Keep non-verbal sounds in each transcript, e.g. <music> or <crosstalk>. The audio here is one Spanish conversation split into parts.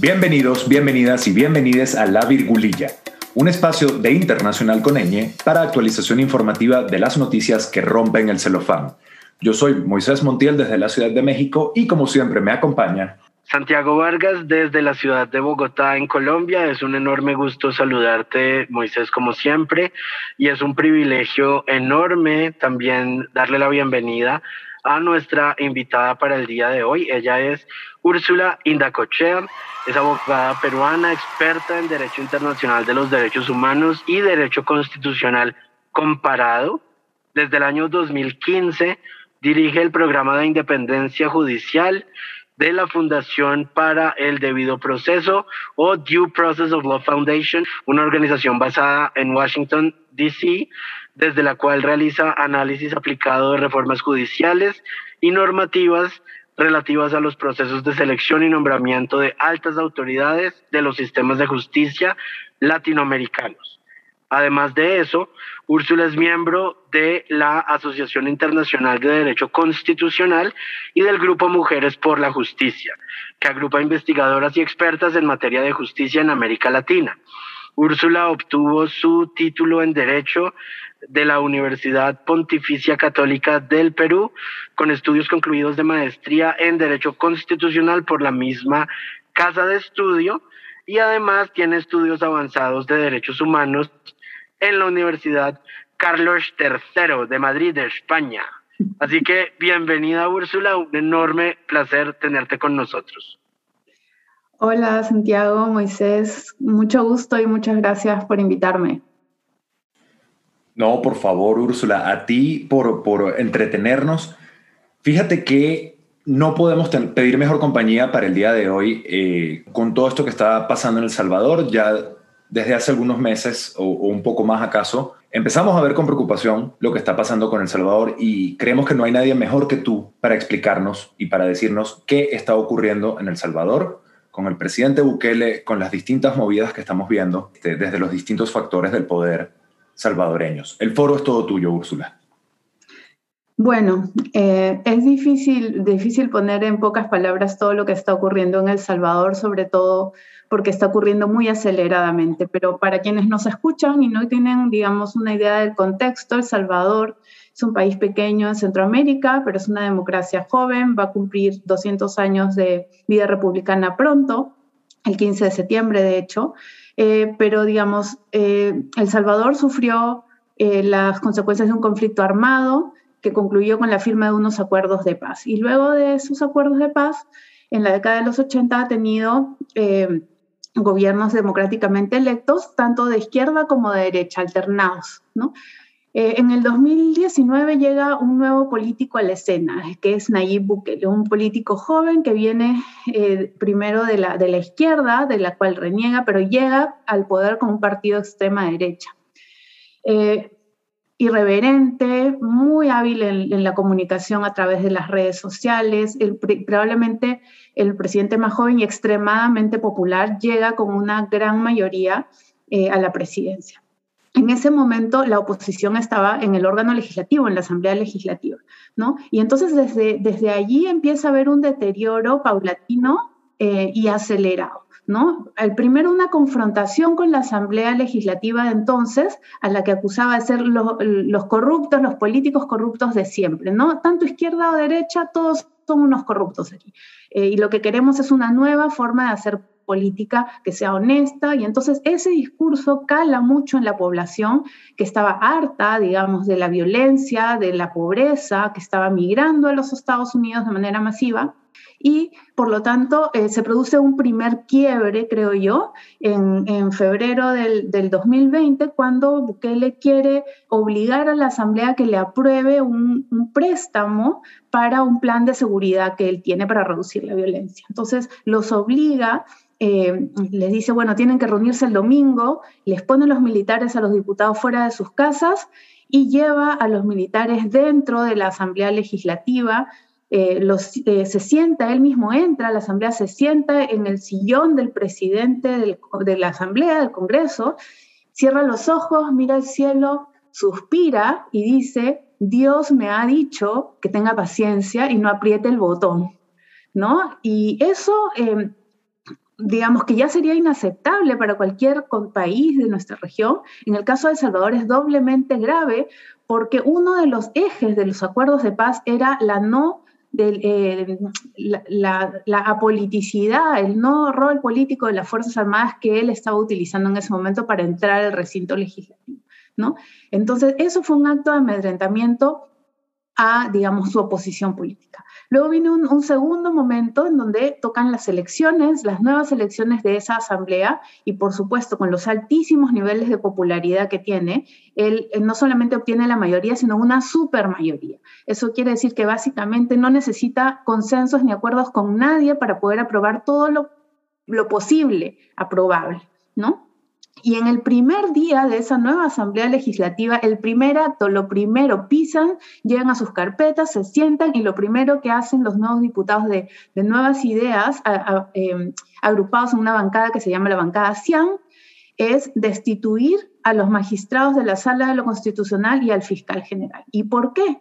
Bienvenidos, bienvenidas y bienvenides a La Virgulilla, un espacio de Internacional con para actualización informativa de las noticias que rompen el celofán. Yo soy Moisés Montiel desde la Ciudad de México y como siempre me acompaña Santiago Vargas desde la ciudad de Bogotá, en Colombia. Es un enorme gusto saludarte, Moisés, como siempre, y es un privilegio enorme también darle la bienvenida a nuestra invitada para el día de hoy. Ella es Úrsula Indacochea, es abogada peruana, experta en Derecho Internacional de los Derechos Humanos y Derecho Constitucional Comparado. Desde el año 2015 dirige el programa de independencia judicial de la Fundación para el Debido Proceso o Due Process of Law Foundation, una organización basada en Washington, D.C., desde la cual realiza análisis aplicado de reformas judiciales y normativas relativas a los procesos de selección y nombramiento de altas autoridades de los sistemas de justicia latinoamericanos. Además de eso, Úrsula es miembro de la Asociación Internacional de Derecho Constitucional y del Grupo Mujeres por la Justicia, que agrupa investigadoras y expertas en materia de justicia en América Latina. Úrsula obtuvo su título en Derecho de la Universidad Pontificia Católica del Perú, con estudios concluidos de maestría en Derecho Constitucional por la misma Casa de Estudio y además tiene estudios avanzados de derechos humanos en la Universidad Carlos III de Madrid, de España. Así que bienvenida Úrsula, un enorme placer tenerte con nosotros. Hola Santiago, Moisés, mucho gusto y muchas gracias por invitarme. No, por favor Úrsula, a ti por, por entretenernos. Fíjate que no podemos pedir mejor compañía para el día de hoy eh, con todo esto que está pasando en El Salvador. Ya desde hace algunos meses o, un poco más acaso, empezamos a ver con preocupación lo que está pasando con El Salvador y creemos que no hay nadie mejor que tú para explicarnos y para decirnos qué está ocurriendo en El Salvador con el presidente Bukele, con las distintas movidas que estamos viendo este, desde los distintos factores del poder salvadoreños. El foro es todo tuyo, Úrsula. Bueno, eh, es difícil, difícil poner en pocas palabras todo lo que está ocurriendo en El Salvador, sobre todo porque está ocurriendo muy aceleradamente. Pero para quienes nos escuchan y no tienen, digamos, una idea del contexto, El Salvador es un país pequeño en Centroamérica, pero es una democracia joven, va a cumplir 200 años de vida republicana pronto, el 15 de septiembre, de hecho. Eh, pero, digamos, eh, El Salvador sufrió eh, las consecuencias de un conflicto armado que concluyó con la firma de unos acuerdos de paz. Y luego de esos acuerdos de paz, en la década de los 80 ha tenido gobiernos democráticamente electos, tanto de izquierda como de derecha, alternados. ¿no? Eh, en el 2019 llega un nuevo político a la escena, que es Nayib Bukele, un político joven que viene eh, primero de la, izquierda, de la cual reniega, pero llega al poder con un partido extrema derecha. Eh, irreverente, muy hábil en, la comunicación a través de las redes sociales, probablemente el presidente más joven y extremadamente popular llega con una gran mayoría a la presidencia. En ese momento la oposición estaba en el órgano legislativo, en la Asamblea Legislativa, ¿no? Y entonces desde, desde allí empieza a haber un deterioro paulatino eh, y acelerado. ¿no? El primero una confrontación con la Asamblea Legislativa de entonces, a la que acusaba de ser los, corruptos, los políticos corruptos de siempre, ¿no? Tanto izquierda o derecha, todos son unos corruptos aquí. Eh, y lo que queremos es una nueva forma de hacer política que sea honesta y entonces ese discurso cala mucho en la población que estaba harta, digamos, de la violencia, de la pobreza, que estaba migrando a los Estados Unidos de manera masiva y por lo tanto eh, se produce un primer quiebre, creo yo, en, febrero del, 2020, cuando Bukele quiere obligar a la Asamblea que le apruebe un, préstamo para un plan de seguridad que él tiene para reducir la violencia. Entonces los obliga eh, les dice, bueno, tienen que reunirse el domingo, les ponen los militares a los diputados fuera de sus casas y lleva a los militares dentro de la Asamblea Legislativa eh, eh, se sienta, él mismo entra la Asamblea, se sienta en el sillón del presidente de la Asamblea, del Congreso, cierra los ojos, mira al cielo, suspira y dice, Dios me ha dicho que tenga paciencia y no apriete el botón, ¿no? Y eso, em, digamos que ya sería inaceptable para cualquier país de nuestra región. En el caso de El Salvador es doblemente grave porque uno de los ejes de los acuerdos de paz era la no eh, la, la, apoliticidad, el no rol político de las Fuerzas Armadas que él estaba utilizando en ese momento para entrar al recinto legislativo. ¿no? Entonces, eso fue un acto de amedrentamiento a, digamos, su oposición política. Luego viene un, segundo momento en donde tocan las elecciones, las nuevas elecciones de esa asamblea, y por supuesto, con los altísimos niveles de popularidad que tiene, él, no solamente obtiene la mayoría, sino una supermayoría. Eso quiere decir que básicamente no necesita consensos ni acuerdos con nadie para poder aprobar todo lo, lo posible aprobable, ¿no? Y en el primer día de esa nueva asamblea legislativa, el primer acto, lo primero, pisan, llegan a sus carpetas, se sientan y lo primero que hacen los nuevos diputados de, nuevas ideas, em, agrupados en una bancada que se llama la bancada CIAN, es destituir a los magistrados de la Sala de lo Constitucional y al fiscal general. ¿Y por qué?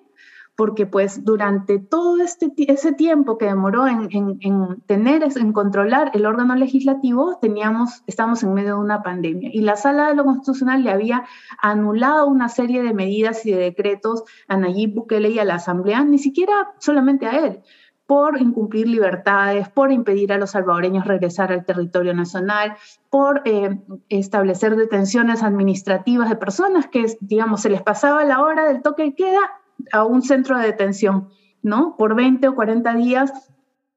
Porque pues durante todo este, ese tiempo que demoró en, tener, en controlar el órgano legislativo, teníamos, estamos en medio de una pandemia. Y la Sala de lo Constitucional le había anulado una serie de medidas y de decretos a Nayib Bukele y a la Asamblea, ni siquiera solamente a él, por incumplir libertades, por impedir a los salvadoreños regresar al territorio nacional, por eh, establecer detenciones administrativas de personas que, digamos, se les pasaba la hora del toque de queda a un centro de detención, ¿no? Por 20 o 40 días.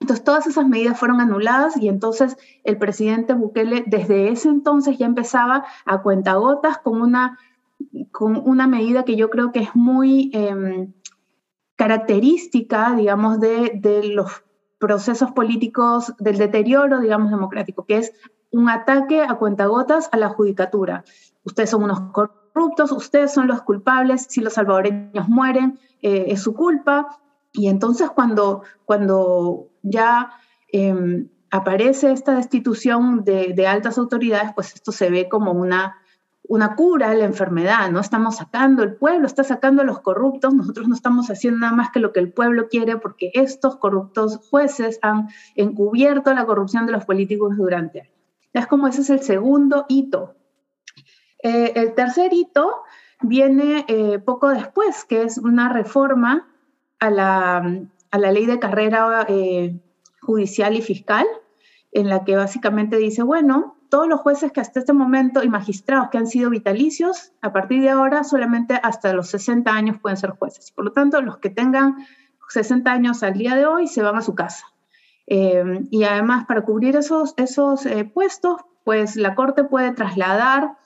Entonces, todas esas medidas fueron anuladas y entonces el presidente Bukele desde ese entonces ya empezaba a cuentagotas con una, con una medida que yo creo que es muy em, característica, digamos, de, los procesos políticos, del deterioro, digamos, democrático, que es un ataque a cuentagotas a la judicatura. Ustedes son unos corruptos, ustedes son los culpables, si los salvadoreños mueren, eh, es su culpa. Y entonces cuando, cuando ya em, aparece esta destitución de, altas autoridades, pues esto se ve como una, una cura a la enfermedad, ¿no? Estamos sacando, el pueblo está sacando a los corruptos, nosotros no estamos haciendo nada más que lo que el pueblo quiere porque estos corruptos jueces han encubierto la corrupción de los políticos durante años. Es como ese es el segundo hito eh, el tercer hito viene eh, poco después, que es una reforma a la, ley de carrera eh, judicial y fiscal, en la que básicamente dice, bueno, todos los jueces que hasta este momento y magistrados que han sido vitalicios, a partir de ahora solamente hasta los 60 años pueden ser jueces. Por lo tanto, los que tengan 60 años al día de hoy se van a su casa. y además, para cubrir esos, esos puestos, pues la Corte puede trasladar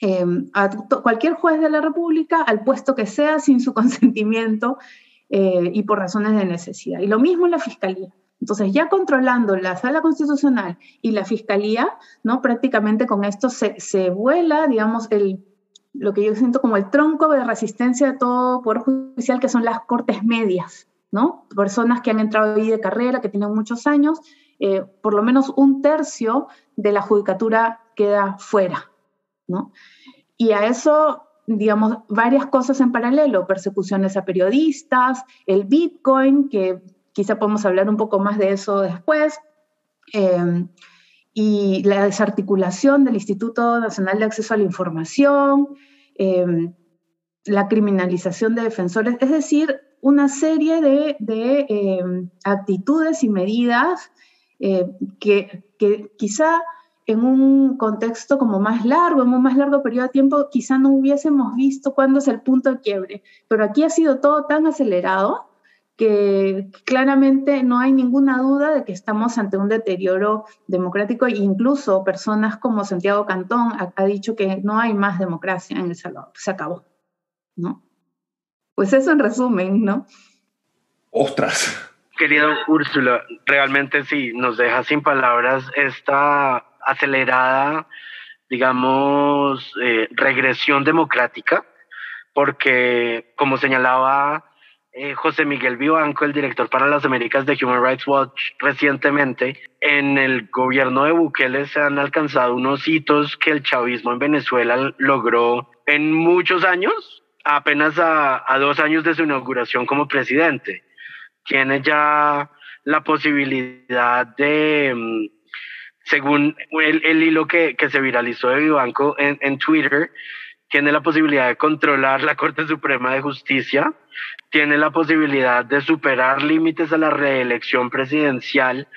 Em, a cualquier juez de la República al puesto que sea <laughs> sin su consentimiento eh, y por razones de necesidad. Y lo mismo en la Fiscalía. Entonces, ya controlando la sala constitucional y la fiscalía, ¿no? prácticamente con esto se, se vuela, digamos, el, lo que yo siento como el tronco de resistencia de todo poder judicial, que son las cortes medias, ¿no? Personas que han entrado ahí de carrera, que tienen muchos años, eh, por lo menos un tercio de la judicatura queda fuera, Y a eso, digamos, varias cosas en paralelo, persecuciones a periodistas, el Bitcoin, que quizá podemos hablar un poco más de eso después, em, y la desarticulación del Instituto Nacional de Acceso a la Información, em, la criminalización de defensores, es decir, una serie de, em, actitudes y medidas eh, que, que quizá en un contexto como más largo, en un más largo periodo de tiempo, quizá no hubiésemos visto cuándo es el punto de quiebre. Pero aquí ha sido todo tan acelerado que claramente no hay ninguna duda de que estamos ante un deterioro democrático e incluso personas como Santiago Cantón ha, dicho que no hay más democracia en El Salvador, se acabó, ¿no? Pues eso en resumen, ¿no? Ostras. Querida Úrsula, realmente sí, nos deja sin palabras esta acelerada, digamos, eh, regresión democrática, porque como señalaba eh, José Miguel Vivanco, el director para las Américas de Human Rights Watch recientemente, en el gobierno de Bukele se han alcanzado unos hitos que el chavismo en Venezuela logró en muchos años, apenas a, dos años de su inauguración como presidente. Tiene ya la posibilidad de mm, según el, hilo que, se viralizó de Vivanco en, en Twitter, tiene la posibilidad de controlar la Corte Suprema de Justicia, tiene la posibilidad de superar límites a la reelección presidencial,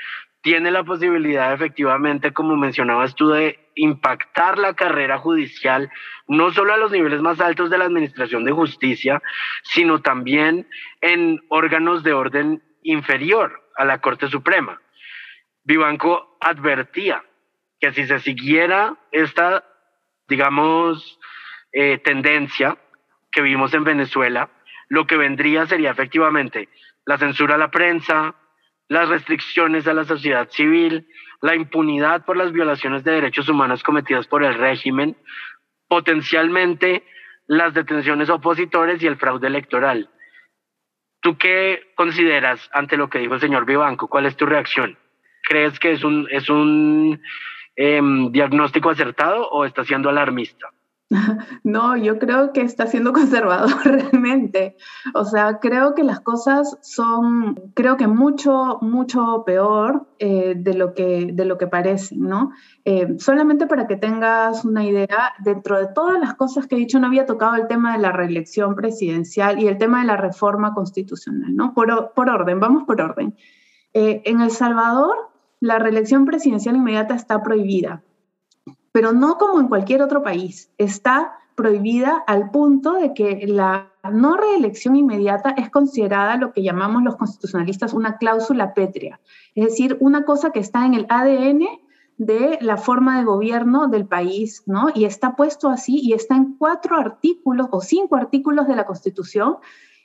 tiene la posibilidad efectivamente, como mencionabas tú, de impactar la carrera judicial, no solo a los niveles más altos de la Administración de Justicia, sino también en órganos de orden inferior a la Corte Suprema. Vivanco advertía que si se siguiera esta, digamos, eh, tendencia que vimos en Venezuela, lo que vendría sería efectivamente la censura a la prensa, las restricciones a la sociedad civil, la impunidad por las violaciones de derechos humanos cometidas por el régimen, potencialmente las detenciones opositores y el fraude electoral. ¿Tú qué consideras ante lo que dijo el señor Vivanco? ¿Cuál es tu reacción? ¿Crees que es un, es un em, diagnóstico acertado o está siendo alarmista? <laughs> No, yo creo que está siendo <laughs> conservador realmente. O sea, creo que las cosas son, creo que mucho, mucho peor eh, de, lo que, de lo que parecen, ¿no? Eh, solamente para que tengas una idea, dentro de todas las cosas que he dicho, no había tocado el tema de la reelección presidencial y el tema de la reforma constitucional, ¿no? Por, por orden, vamos por orden. Eh, en El Salvador, la reelección presidencial inmediata está prohibida pero no como en cualquier otro país. Está prohibida al punto de que la no reelección inmediata es considerada lo que llamamos los constitucionalistas una cláusula pétrea, es decir, una cosa que está en el ADN de la forma de gobierno del país, ¿no? Y está puesto así y está en cuatro artículos o cinco artículos de la Constitución,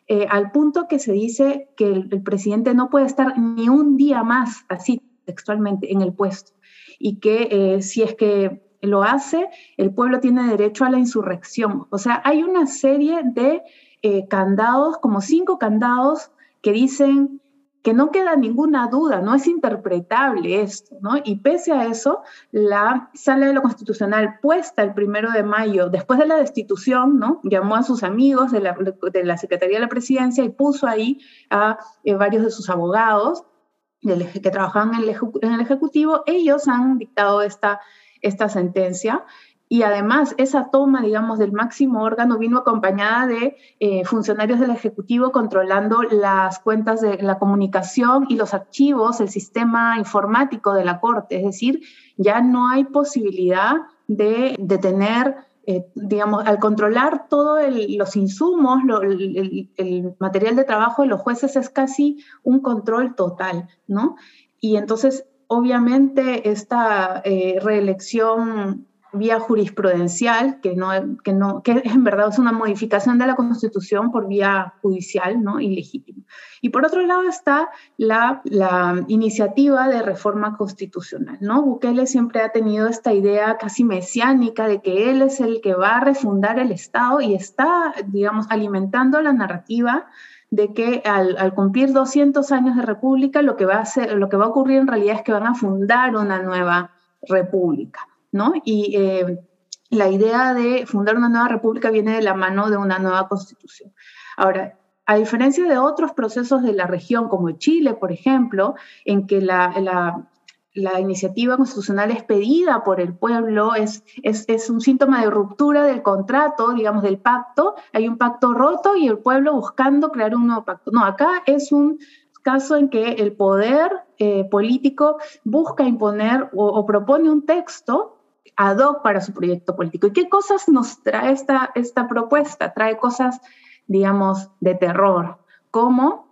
eh, al punto que se dice que el, presidente no puede estar ni un día más, así textualmente, en el puesto. Y que eh, si es que lo hace, el pueblo tiene derecho a la insurrección. O sea, hay una serie de eh, candados, como cinco candados, que dicen que no queda ninguna duda, no es interpretable esto, ¿no? Y pese a eso, la Sala de lo Constitucional puesta el primero de mayo, después de la destitución, ¿no? Llamó a sus amigos de la, Secretaría de la Presidencia y puso ahí a eh, varios de sus abogados que trabajaban en el Ejecutivo. Ellos han dictado esta esta sentencia. Y además, esa toma, digamos, del máximo órgano vino acompañada de eh, funcionarios del Ejecutivo controlando las cuentas de la comunicación y los archivos, el sistema informático de la Corte. Es decir, ya no hay posibilidad de, de tener, eh, digamos, al controlar todos los insumos, el, material de trabajo de los jueces es casi un control total, ¿no? Y entonces obviamente esta eh, reelección vía jurisprudencial, que, no, que, no, que en verdad es una modificación de la Constitución por vía judicial, ¿no? Ilegítima. Y por otro lado está la, la, iniciativa de reforma constitucional, ¿no? Bukele siempre ha tenido esta idea casi mesiánica de que él es el que va a refundar el Estado y está, digamos, alimentando la narrativa de que al, cumplir 200 años de república lo que, va a lo que va a ocurrir en realidad es que van a fundar una nueva república, ¿no? Y eh, la idea de fundar una nueva república viene de la mano de una nueva constitución. Ahora, a diferencia de otros procesos de la región, como Chile, por ejemplo, en que la, la iniciativa constitucional es pedida por el pueblo, es, es, un síntoma de ruptura del contrato, digamos, del pacto. Hay un pacto roto y el pueblo buscando crear un nuevo pacto. No, acá es un caso en que el poder eh, político busca imponer o, propone un texto ad para su proyecto político. ¿Y qué cosas nos trae esta, esta propuesta? Trae cosas, digamos, de terror, como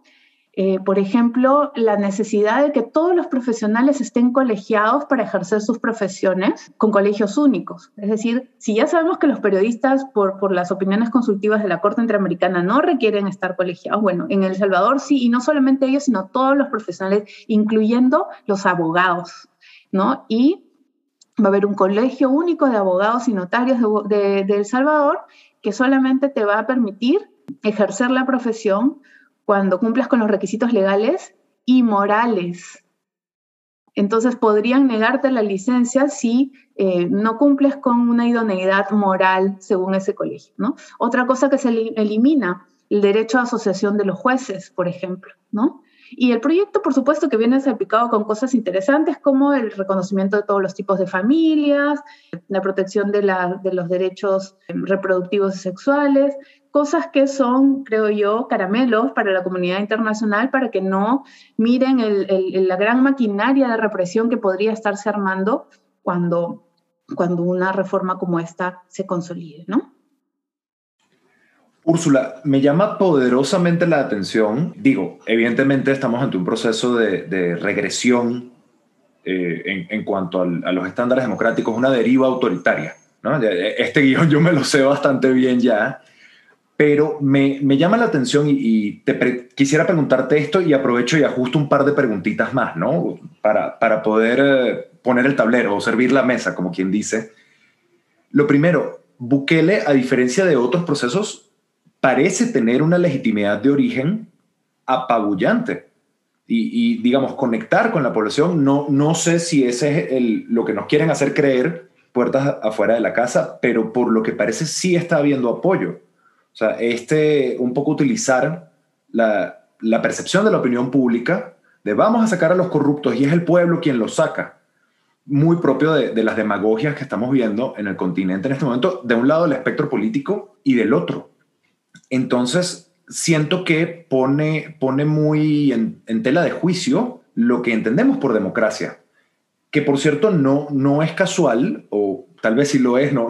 eh, por ejemplo, la necesidad de que todos los profesionales estén colegiados para ejercer sus profesiones con colegios únicos. Es decir, si ya sabemos que los periodistas, por, por las opiniones consultivas de la Corte Interamericana, no requieren estar colegiados, bueno, en El Salvador sí, y no solamente ellos, sino todos los profesionales, incluyendo los abogados, ¿no? Y va a haber un colegio único de abogados y notarios de, El Salvador que solamente te va a permitir ejercer la profesión cuando cumplas con los requisitos legales y morales. Entonces podrían negarte la licencia si eh, no cumples con una idoneidad moral según ese colegio. ¿no? Otra cosa que se elimina, el derecho a asociación de los jueces, por ejemplo. ¿no? Y el proyecto, por supuesto, que viene salpicado con cosas interesantes como el reconocimiento de todos los tipos de familias, la protección de, de los derechos reproductivos y sexuales, cosas que son, creo yo, caramelos para la comunidad internacional para que no miren la gran maquinaria de represión que podría estarse armando cuando, cuando una reforma como esta se consolide, ¿no? Úrsula, me llama poderosamente la atención. Digo, evidentemente estamos ante un proceso de, regresión eh, en, cuanto a los estándares democráticos, una deriva autoritaria. Este guion yo me lo sé bastante bien ya, pero me, llama la atención y, quisiera preguntarte esto y aprovecho y ajusto un par de preguntitas más, ¿no? Para, para poder eh, poner el tablero o servir la mesa, como quien dice. Lo primero, Bukele, a diferencia de otros procesos, parece tener una legitimidad de origen apabullante. Y, digamos, conectar con la población, no, no sé si ese es lo que nos quieren hacer creer puertas afuera de la casa, pero por lo que parece sí está habiendo apoyo. O sea, este, un poco utilizar la, percepción de la opinión pública de vamos a sacar a los corruptos y es el pueblo quien los saca, muy propio de, de, las demagogias que estamos viendo en el continente en este momento, de un lado el espectro político y del otro. Entonces, siento que pone, pone muy en, tela de juicio lo que entendemos por democracia, que por cierto no, no es casual, o tal vez sí lo es, no,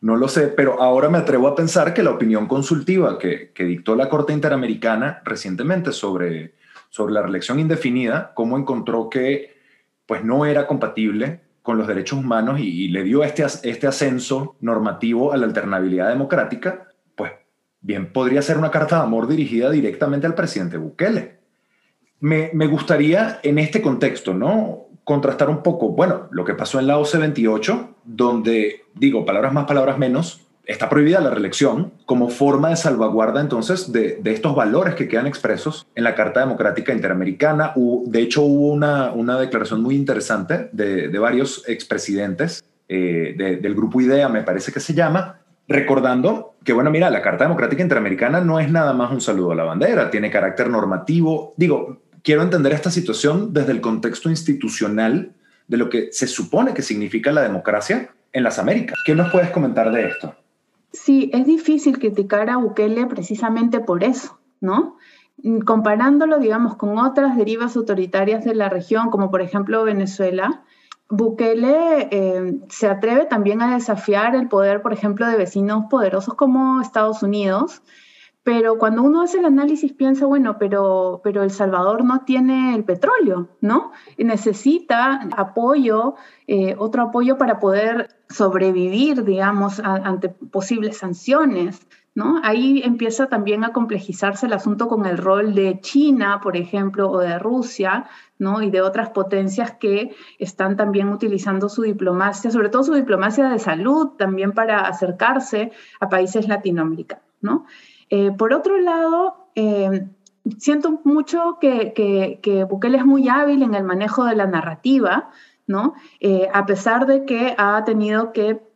no lo sé, pero ahora me atrevo a pensar que la opinión consultiva que, dictó la Corte Interamericana recientemente sobre, sobre la reelección indefinida, cómo encontró que pues no era compatible con los derechos humanos y, y le dio este, este ascenso normativo a la alternabilidad democrática, bien podría ser una carta de amor dirigida directamente al presidente Bukele. Me, gustaría en este contexto, ¿no? Contrastar un poco, bueno, lo que pasó en la OCE 28, donde, digo, palabras más, palabras menos, está prohibida la reelección como forma de salvaguarda entonces de, estos valores que quedan expresos en la Carta Democrática Interamericana. de hecho, hubo una, una declaración muy interesante de, varios expresidentes eh, del grupo IDEA, me parece que se llama, recordando que, bueno, mira, la Carta Democrática Interamericana no es nada más un saludo a la bandera, tiene carácter normativo. Digo, quiero entender esta situación desde el contexto institucional de lo que se supone que significa la democracia en las Américas. ¿Qué nos puedes comentar de esto? Sí, es difícil criticar a Bukele precisamente por eso, ¿no? Comparándolo, digamos, con otras derivas autoritarias de la región, como por ejemplo Venezuela, Bukele eh, se atreve también a desafiar el poder, por ejemplo, de vecinos poderosos como Estados Unidos, pero cuando uno hace el análisis piensa, bueno, pero, pero El Salvador no tiene el petróleo, ¿no? Necesita apoyo, eh, otro apoyo para poder sobrevivir, digamos, ante posibles sanciones. Ahí empieza también a complejizarse el asunto con el rol de China, por ejemplo, o de Rusia, ¿no? Y de otras potencias que están también utilizando su diplomacia, sobre todo su diplomacia de salud, también para acercarse a países latinoamericanos, ¿no? Eh, por otro lado, eh, siento mucho que, que, Bukele es muy hábil en el manejo de la narrativa, ¿no? Eh, a pesar de que ha tenido que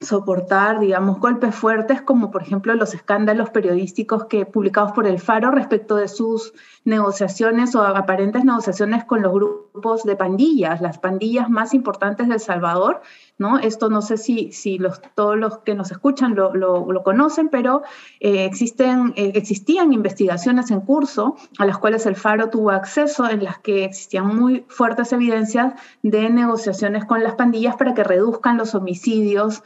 soportar, digamos, golpes fuertes, como por ejemplo los escándalos periodísticos que publicados por el Faro respecto de sus negociaciones o aparentes negociaciones con los grupos de pandillas, las pandillas más importantes de Salvador, ¿no? Esto no sé si, si los, todos los que nos escuchan lo, lo, conocen, pero eh, existen, eh, existían investigaciones en curso a las cuales el Faro tuvo acceso, en las que existían muy fuertes evidencias de negociaciones con las pandillas para que reduzcan los homicidios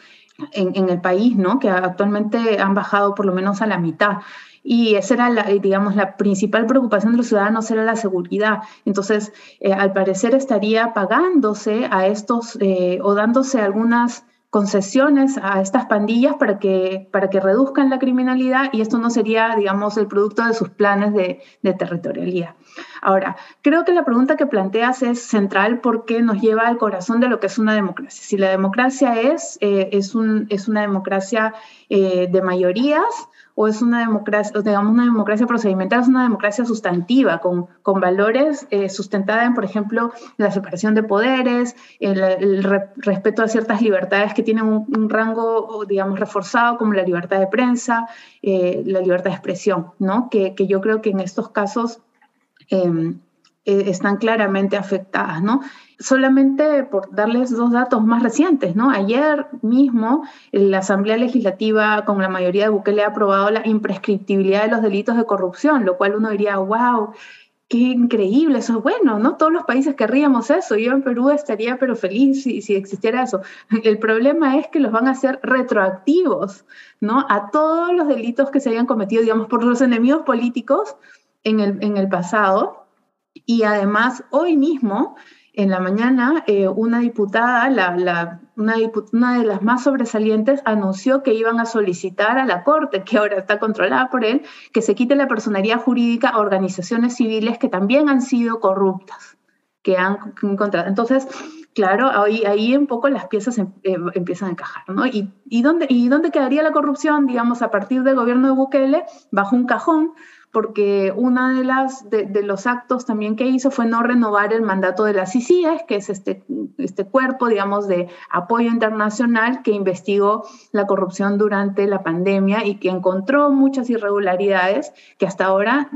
en, el país, ¿no? que actualmente han bajado por lo menos a la mitad. Y esa era, la, digamos, la principal preocupación de los ciudadanos, era la seguridad. Entonces, eh, al parecer estaría pagándose a estos eh, o dándose algunas concesiones a estas pandillas para que, para que reduzcan la criminalidad y esto no sería, digamos, el producto de sus planes de, de territorialidad. Ahora, creo que la pregunta que planteas es central porque nos lleva al corazón de lo que es una democracia. Si la democracia es, eh, es, un, es, una democracia eh, de mayorías, o es una democracia, digamos, una democracia procedimental, es una democracia sustantiva, con, con valores eh, sustentada en, por ejemplo, la separación de poderes, el, respeto a ciertas libertades que tienen un, rango, digamos, reforzado, como la libertad de prensa, la libertad de expresión, ¿no? Que, yo creo que en estos casos eh, están claramente afectadas, ¿no? Solamente por darles dos datos más recientes, ¿no? Ayer mismo la Asamblea Legislativa con la mayoría de Bukele ha aprobado la imprescriptibilidad de los delitos de corrupción, lo cual uno diría, wow, qué increíble, eso es bueno, ¿no? Todos los países querríamos eso. Yo en Perú estaría pero feliz si, si, existiera eso. El problema es que los van a hacer retroactivos, ¿no? A todos los delitos que se hayan cometido, digamos, por los enemigos políticos en el, en el pasado. Y además, hoy mismo en la mañana eh, una diputada, la, una, de las más sobresalientes, anunció que iban a solicitar a la Corte, que ahora está controlada por él, que se quite la personería jurídica a organizaciones civiles que también han sido corruptas, que han encontrado. Entonces, claro, ahí, ahí un poco las piezas em, eh, empiezan a encajar, ¿no? ¿Y, y, dónde, ¿Y dónde quedaría la corrupción, digamos, a partir del gobierno de Bukele? Bajo un cajón, porque uno de, las, de, los actos también que hizo fue no renovar el mandato de las CICIES, que es este, este cuerpo, digamos, de apoyo internacional que investigó la corrupción durante la pandemia y que encontró muchas irregularidades que hasta ahora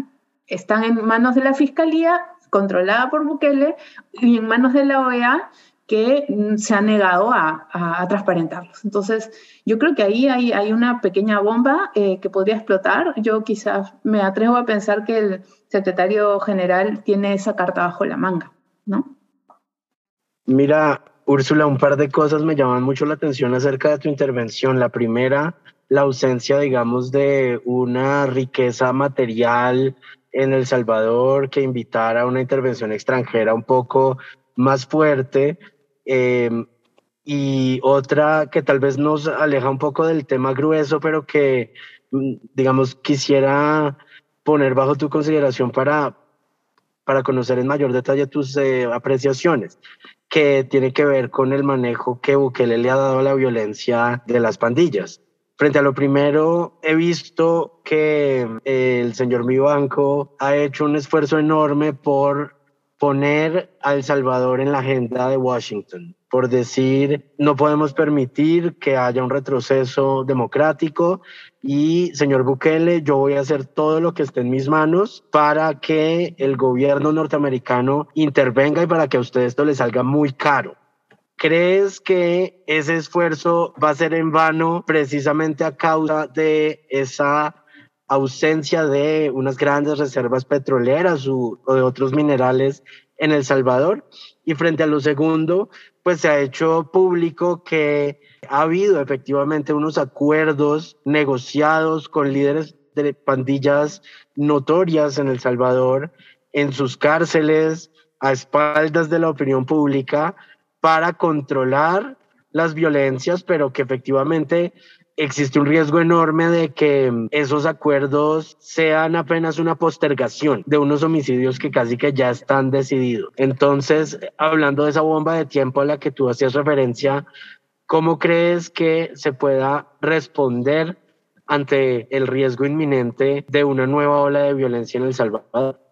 están en manos de la Fiscalía, controlada por Bukele, y en manos de la OEA, que mm, se ha negado a, transparentarlos. Entonces, yo creo que ahí hay, hay una pequeña bomba eh, que podría explotar. Yo quizás me atrevo a pensar que el secretario general tiene esa carta bajo la manga, ¿no? Mira, Úrsula, un par de cosas me llaman mucho la atención acerca de tu intervención. La primera, la ausencia, digamos, de una riqueza material en El Salvador que invitara a una intervención extranjera un poco más fuerte, Em, y otra que tal vez nos aleja un poco del tema grueso, pero que, mm, digamos, quisiera poner bajo tu consideración para, para conocer en mayor detalle tus eh, apreciaciones, que tiene que ver con el manejo que Bukele le ha dado a la violencia de las pandillas. Frente a lo primero, he visto que el señor Mibanco ha hecho un esfuerzo enorme por poner a El Salvador en la agenda de Washington, por decir, no podemos permitir que haya un retroceso democrático y, señor Bukele, yo voy a hacer todo lo que esté en mis manos para que el gobierno norteamericano intervenga y para que a usted esto le salga muy caro. ¿Crees que ese esfuerzo va a ser en vano precisamente a causa de esa ausencia de unas grandes reservas petroleras o, de otros minerales en El Salvador. Y frente a lo segundo, pues se ha hecho público que ha habido efectivamente unos acuerdos negociados con líderes de pandillas notorias en El Salvador, en sus cárceles, a espaldas de la opinión pública, para controlar las violencias, pero que efectivamente existe un riesgo enorme de que esos acuerdos sean apenas una postergación de unos homicidios que casi que ya están decididos. Entonces, hablando de esa bomba de tiempo a la que tú hacías referencia, ¿cómo crees que se pueda responder ante el riesgo inminente de una nueva ola de violencia en El Salvador?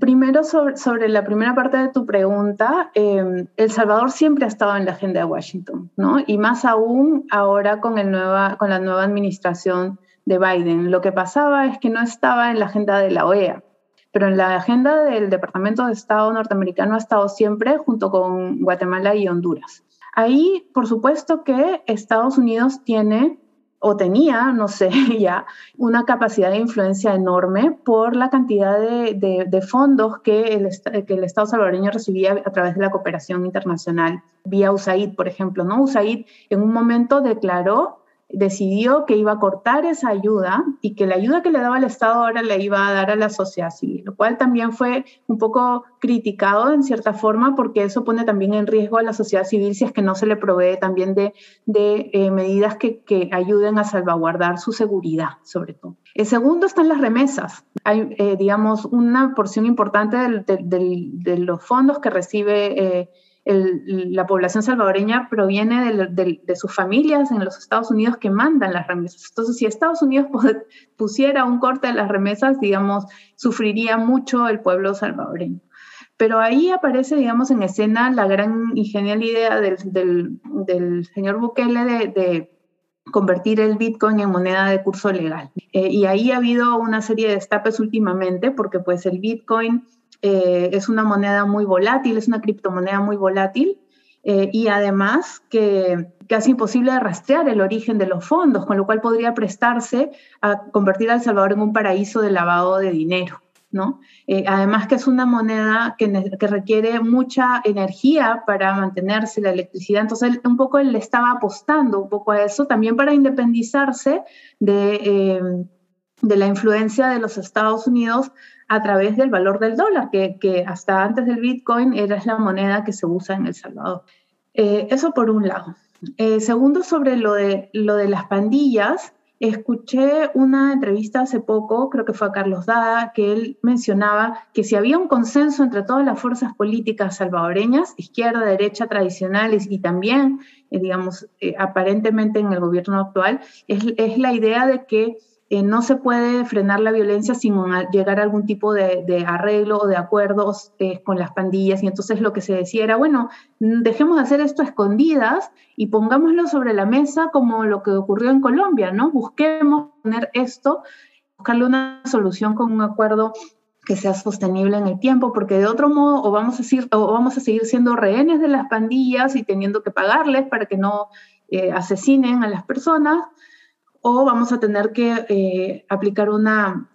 Primero, sobre, la primera parte de tu pregunta, em, El Salvador siempre ha estado en la agenda de Washington, ¿no? Y más aún ahora con, el nueva, con la nueva administración de Biden. Lo que pasaba es que no estaba en la agenda de la OEA, pero en la agenda del Departamento de Estado norteamericano ha estado siempre junto con Guatemala y Honduras. Ahí, por supuesto que Estados Unidos tiene o tenía, no sé, <laughs> ya una capacidad de influencia enorme por la cantidad de, fondos que el, que el, Estado salvadoreño recibía a través de la cooperación internacional, vía USAID, por ejemplo. ¿no? USAID en un momento declaró decidió que iba a cortar esa ayuda y que la ayuda que le daba el Estado ahora le iba a dar a la sociedad civil, lo cual también fue un poco criticado en cierta forma porque eso pone también en riesgo a la sociedad civil si es que no se le provee también de, de eh, medidas que, que, ayuden a salvaguardar su seguridad, sobre todo. El segundo están las remesas. Hay, eh, digamos, una porción importante de los fondos que recibe eh, la población salvadoreña proviene de, sus familias en los Estados Unidos que mandan las remesas. Entonces, si Estados Unidos pusiera un corte de las remesas, digamos, sufriría mucho el pueblo salvadoreño. Pero ahí aparece, digamos, en escena la gran y genial idea del, señor Bukele de, convertir el Bitcoin en moneda de curso legal. Eh, y ahí ha habido una serie de destapes últimamente porque pues el Bitcoin eh, es una moneda muy volátil, es una criptomoneda muy volátil eh, y además que casi imposible de rastrear el origen de los fondos, con lo cual podría prestarse a convertir a El Salvador en un paraíso de lavado de dinero. ¿no? Eh, además que es una moneda que, requiere mucha energía para mantenerse la electricidad, entonces un poco él le estaba apostando un poco a eso, también para independizarse de, de la influencia de los Estados Unidos a través del valor del dólar, que, hasta antes del Bitcoin era la moneda que se usa en El Salvador. Eh, eso por un lado. Eh, segundo, sobre lo de, lo de las pandillas, escuché una entrevista hace poco, creo que fue a Carlos Dada, que él mencionaba que si había un consenso entre todas las fuerzas políticas salvadoreñas, izquierda, derecha, tradicionales y también, eh, digamos, aparentemente en el gobierno actual, es, es la idea de que eh, no se puede frenar la violencia sin llegar a algún tipo de, arreglo o de acuerdos eh, con las pandillas. Y entonces lo que se decía era, bueno, dejemos de hacer esto a escondidas y pongámoslo sobre la mesa como lo que ocurrió en Colombia, ¿no? Busquemos poner esto, buscarle una solución con un acuerdo que sea sostenible en el tiempo, porque de otro modo o vamos a, seguir, o vamos a seguir siendo rehenes de las pandillas y teniendo que pagarles para que no eh, asesinen a las personas, o vamos a tener que eh, aplicar una,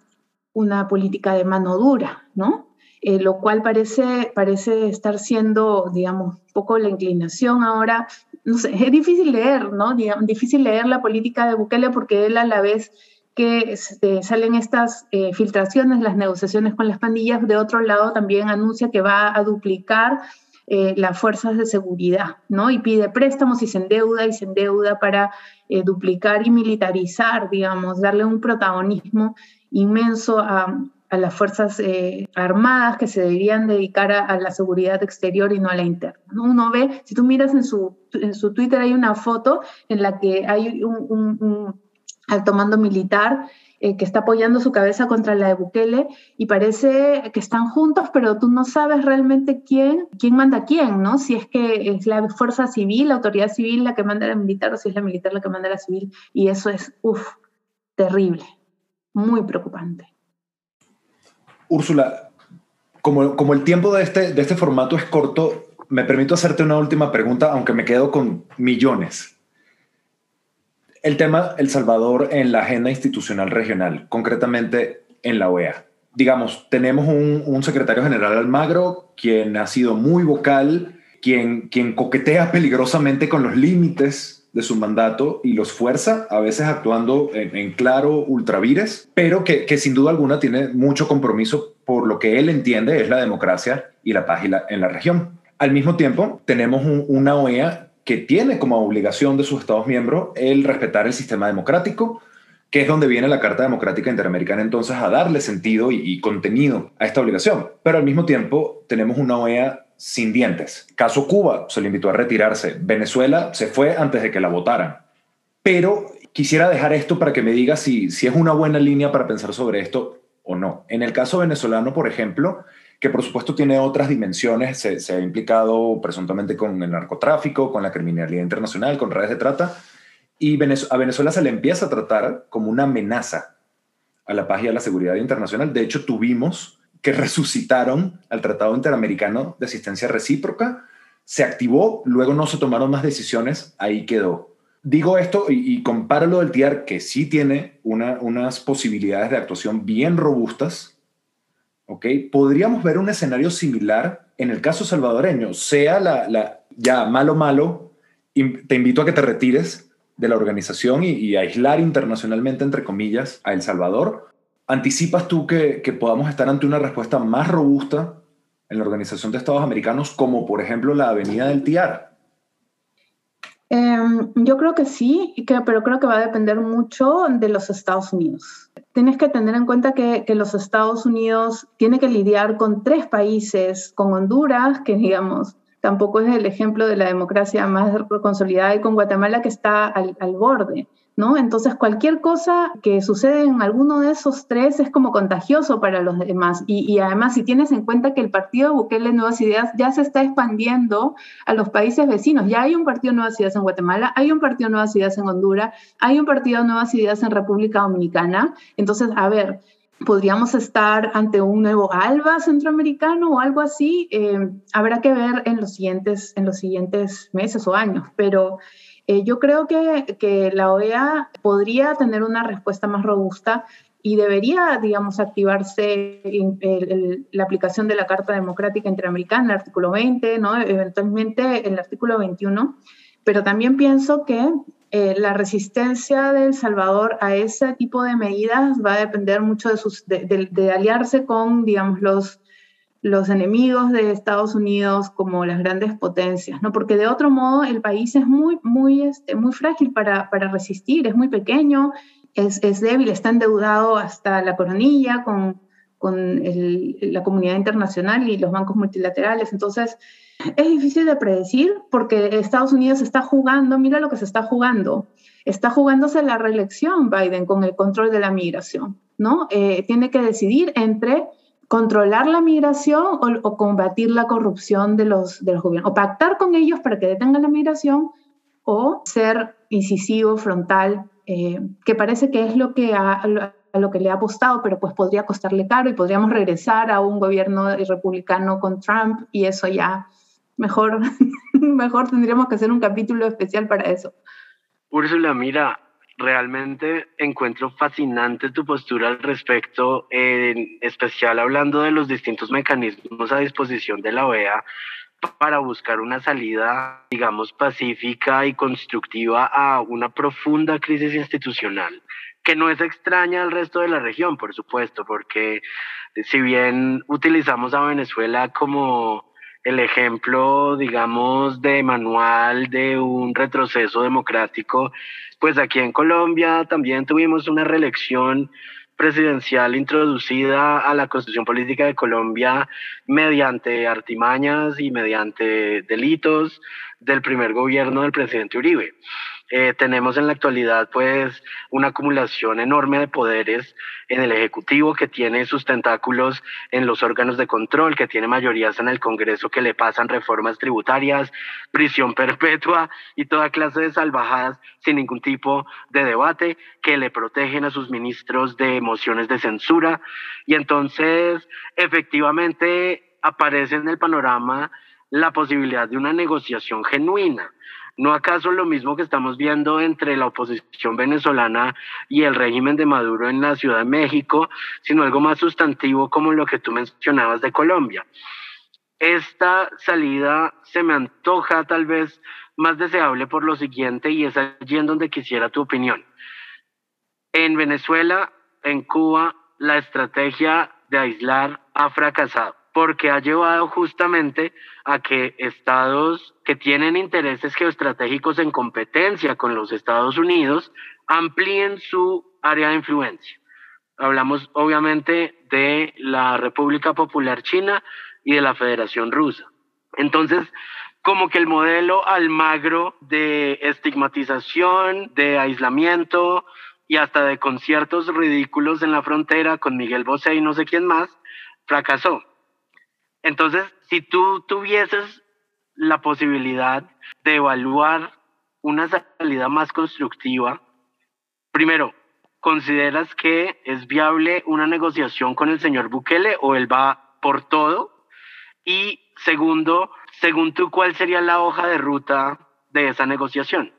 una política de mano dura, ¿no? Eh, lo cual parece, parece estar siendo, digamos, un poco la inclinación ahora. No sé, es difícil leer, ¿no? difícil leer la política de Bukele porque él a la vez que este, salen estas eh, filtraciones, las negociaciones con las pandillas, de otro lado también anuncia que va a duplicar eh, las fuerzas de seguridad, ¿no? Y pide préstamos y se endeuda y se endeuda para eh, duplicar y militarizar, digamos, darle un protagonismo inmenso a, las fuerzas eh, armadas que se deberían dedicar a, la seguridad exterior y no a la interna. Uno ve, si tú miras en su, en su Twitter hay una foto en la que hay un, un, un alto mando militar eh, que está apoyando su cabeza contra la de Bukele y parece que están juntos, pero tú no sabes realmente quién, quién manda quién, ¿no? Si es que es la fuerza civil, la autoridad civil la que manda la militar o si es la militar la que manda la civil. Y eso es, uff, terrible, muy preocupante. Úrsula, como, como el tiempo de este, de este formato es corto, me permito hacerte una última pregunta, aunque me quedo con millones. El tema El Salvador en la agenda institucional regional, concretamente en la OEA. Digamos, tenemos un, secretario general Almagro, quien ha sido muy vocal, quien, quien coquetea peligrosamente con los límites de su mandato y los fuerza, a veces actuando en, claro ultravires, pero que, sin duda alguna tiene mucho compromiso por lo que él entiende es la democracia y la paz en la región. Al mismo tiempo, tenemos una OEA que tiene como obligación de sus Estados miembros el respetar el sistema democrático, que es donde viene la Carta Democrática Interamericana entonces a darle sentido y, contenido a esta obligación. Pero al mismo tiempo tenemos una OEA sin dientes. Caso Cuba, se le invitó a retirarse. Venezuela se fue antes de que la votaran. Pero quisiera dejar esto para que me diga si, si es una buena línea para pensar sobre esto o no. En el caso venezolano, por ejemplo, que por supuesto tiene otras dimensiones, se, ha implicado presuntamente con el narcotráfico, con la criminalidad internacional, con redes de trata, y a Venezuela se le empieza a tratar como una amenaza a la paz y a la seguridad internacional. De hecho, tuvimos que resucitaron al Tratado Interamericano de Asistencia Recíproca, se activó, luego no se tomaron más decisiones, ahí quedó. Digo esto y, y comparo lo del TIAR, que sí tiene unas posibilidades de actuación bien robustas, Podríamos ver un escenario similar en el caso salvadoreño, sea la, ya malo malo, te invito a que te retires de la organización y, aislar internacionalmente, entre comillas, a El Salvador. ¿Anticipas tú que, que podamos estar ante una respuesta más robusta en la Organización de Estados Americanos, como por ejemplo la Avenida del Tiar? Em, yo creo que sí, pero creo que va a depender mucho de los Estados Unidos. Tienes que tener en cuenta que, los Estados Unidos tiene que lidiar con tres países, con Honduras, que digamos, tampoco es el ejemplo de la democracia más consolidada, y con Guatemala, que está al, borde ¿no? Entonces, cualquier cosa que sucede en alguno de esos tres es como contagioso para los demás. Y, además, si tienes en cuenta que el partido Bukele Nuevas Ideas ya se está expandiendo a los países vecinos, ya hay un partido Nuevas Ideas en Guatemala, hay un partido Nuevas Ideas en Honduras, hay un partido Nuevas Ideas en República Dominicana. Entonces, a ver, podríamos estar ante un nuevo ALBA centroamericano o algo así. Eh, habrá que ver en los siguientes, en los siguientes meses o años, pero eh, yo creo que, que, la OEA podría tener una respuesta más robusta y debería, digamos, activarse la aplicación de la Carta Democrática Interamericana, el artículo 20, ¿no? eventualmente el artículo 21, pero también pienso que eh, la resistencia de El Salvador a ese tipo de medidas va a depender mucho de, sus, de aliarse con, digamos, los los enemigos de Estados Unidos como las grandes potencias, ¿no? Porque de otro modo el país es muy, muy, este, muy frágil para, para resistir, es muy pequeño, es, es, débil, está endeudado hasta la coronilla con, con la comunidad internacional y los bancos multilaterales. Entonces, es difícil de predecir porque Estados Unidos está jugando, mira lo que se está jugando, está jugándose la reelección Biden con el control de la migración, ¿no? Eh, tiene que decidir entre controlar la migración o, combatir la corrupción de los, de los gobiernos, o pactar con ellos para que detengan la migración, o ser incisivo, frontal, eh, que parece que es lo que a, lo que le ha apostado, pero pues podría costarle caro y podríamos regresar a un gobierno republicano con Trump y eso ya mejor, <laughs> mejor tendríamos que hacer un capítulo especial para eso. Úrsula, mira, realmente encuentro fascinante tu postura al respecto, en especial hablando de los distintos mecanismos a disposición de la OEA para buscar una salida, digamos, pacífica y constructiva a una profunda crisis institucional, que no es extraña al resto de la región, por supuesto, porque si bien utilizamos a Venezuela como el ejemplo, digamos, de manual de un retroceso democrático, pues aquí en Colombia también tuvimos una reelección presidencial introducida a la constitución política de Colombia mediante artimañas y mediante delitos del primer gobierno del presidente Uribe. Eh, tenemos en la actualidad pues una acumulación enorme de poderes en el Ejecutivo que tiene sus tentáculos en los órganos de control, que tiene mayorías en el Congreso que le pasan reformas tributarias, prisión perpetua y toda clase de salvajadas sin ningún tipo de debate, que le protegen a sus ministros de mociones de censura. Y entonces efectivamente aparece en el panorama la posibilidad de una negociación genuina ¿No acaso lo mismo que estamos viendo entre la oposición venezolana y el régimen de Maduro en la Ciudad de México, sino algo más sustantivo como lo que tú mencionabas de Colombia? Esta salida se me antoja tal vez más deseable por lo siguiente y es allí en donde quisiera tu opinión. En Venezuela, en Cuba, la estrategia de aislar ha fracasado porque ha llevado justamente a que estados que tienen intereses geoestratégicos en competencia con los Estados Unidos amplíen su área de influencia. Hablamos obviamente de la República Popular China y de la Federación Rusa. Entonces, como que el modelo Almagro de estigmatización, de aislamiento y hasta de conciertos ridículos en la frontera con Miguel Bosé y no sé quién más, fracasó. Entonces, si tú tuvieses la posibilidad de evaluar una salida más constructiva, primero, ¿consideras que es viable una negociación con el señor Bukele o él va por todo? Y segundo, según tú, ¿cuál sería la hoja de ruta de esa negociación?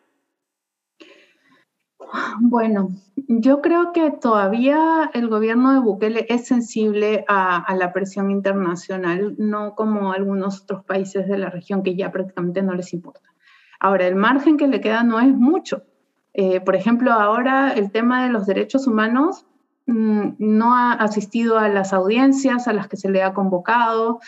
Bueno, yo creo que todavía el gobierno de Bukele es sensible a, la presión internacional, no como algunos otros países de la región que ya prácticamente no les importa. Ahora, el margen que le queda no es mucho. Eh, por ejemplo, ahora el tema de los derechos humanos mm, no ha asistido a las audiencias a las que se le ha convocado.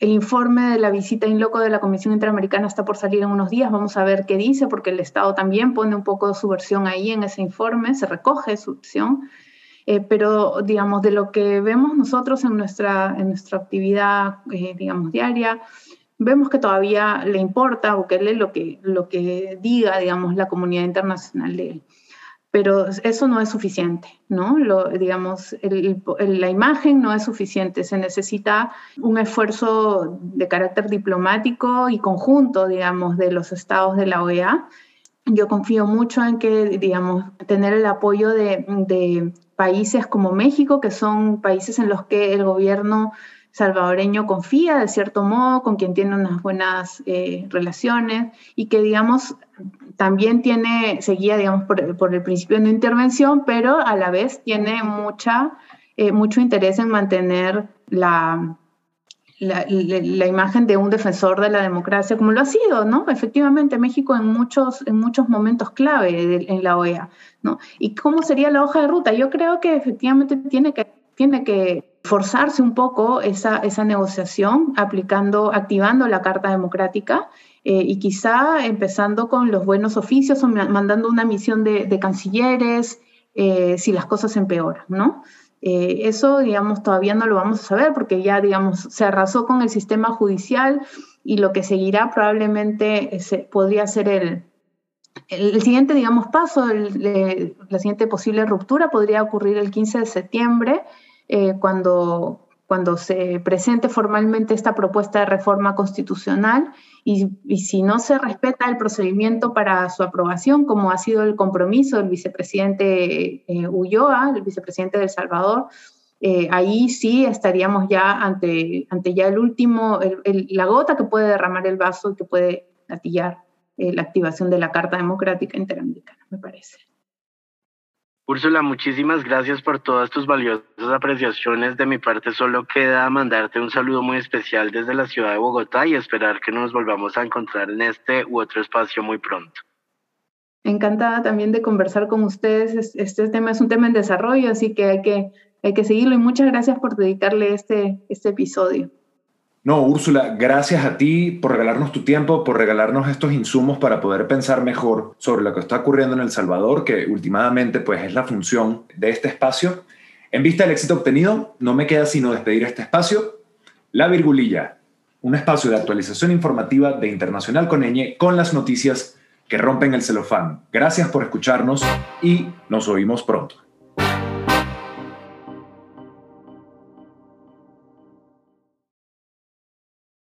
El informe de la visita in loco de la Comisión Interamericana está por salir en unos días. Vamos a ver qué dice, porque el Estado también pone un poco su versión ahí en ese informe, se recoge su versión. Eh, pero, digamos, de lo que vemos nosotros en nuestra, en nuestra actividad, eh, digamos, diaria, vemos que todavía le importa que lee lo que, lo que diga, digamos, la comunidad internacional de él. Pero eso no es suficiente, ¿no? Lo, digamos, la imagen no es suficiente, se necesita un esfuerzo de carácter diplomático y conjunto, digamos, de los estados de la OEA. Yo confío mucho en que, digamos, tener el apoyo de, de países como México, que son países en los que el gobierno salvadoreño confía de cierto modo, con quien tiene unas buenas eh, relaciones y que, digamos, también tiene, seguía, digamos, por, el principio de intervención, pero a la vez tiene mucha, eh, mucho interés en mantener la, la, imagen de un defensor de la democracia, como lo ha sido, ¿no? Efectivamente, México en muchos, en muchos momentos clave en la OEA, ¿no? ¿Y cómo sería la hoja de ruta? Yo creo que efectivamente tiene que, tiene que forzarse un poco esa, esa negociación aplicando, activando la Carta Democrática eh, y quizá empezando con los buenos oficios o mandando una misión de, cancilleres eh, si las cosas empeoran, ¿no? Eh, eso, digamos, todavía no lo vamos a saber porque ya, digamos, se arrasó con el sistema judicial y lo que seguirá probablemente podría ser el, el, siguiente, digamos, paso, la siguiente posible ruptura podría ocurrir el 15 de septiembre eh, cuando, cuando se presente formalmente esta propuesta de reforma constitucional y, si no se respeta el procedimiento para su aprobación, como ha sido el compromiso del vicepresidente eh, Ulloa, el vicepresidente de El Salvador, eh, ahí sí estaríamos ya ante, ante ya el último, la gota que puede derramar el vaso y que puede gatillar la activación de la Carta Democrática Interamericana, me parece. Úrsula, muchísimas gracias por todas tus valiosas apreciaciones. De mi parte, solo queda mandarte un saludo muy especial desde la ciudad de Bogotá y esperar que nos volvamos a encontrar en este u otro espacio muy pronto. Encantada también de conversar con ustedes. Este tema es un tema en desarrollo, así que hay que, hay que seguirlo y muchas gracias por dedicarle este, este episodio. No, Úrsula, gracias a ti por regalarnos tu tiempo, por regalarnos estos insumos para poder pensar mejor sobre lo que está ocurriendo en El Salvador, que últimamente pues es la función de este espacio. En vista del éxito obtenido, no me queda sino despedir este espacio. La Virgulilla, un espacio de actualización informativa de Internacional con con las noticias que rompen el celofán. Gracias por escucharnos y nos oímos pronto.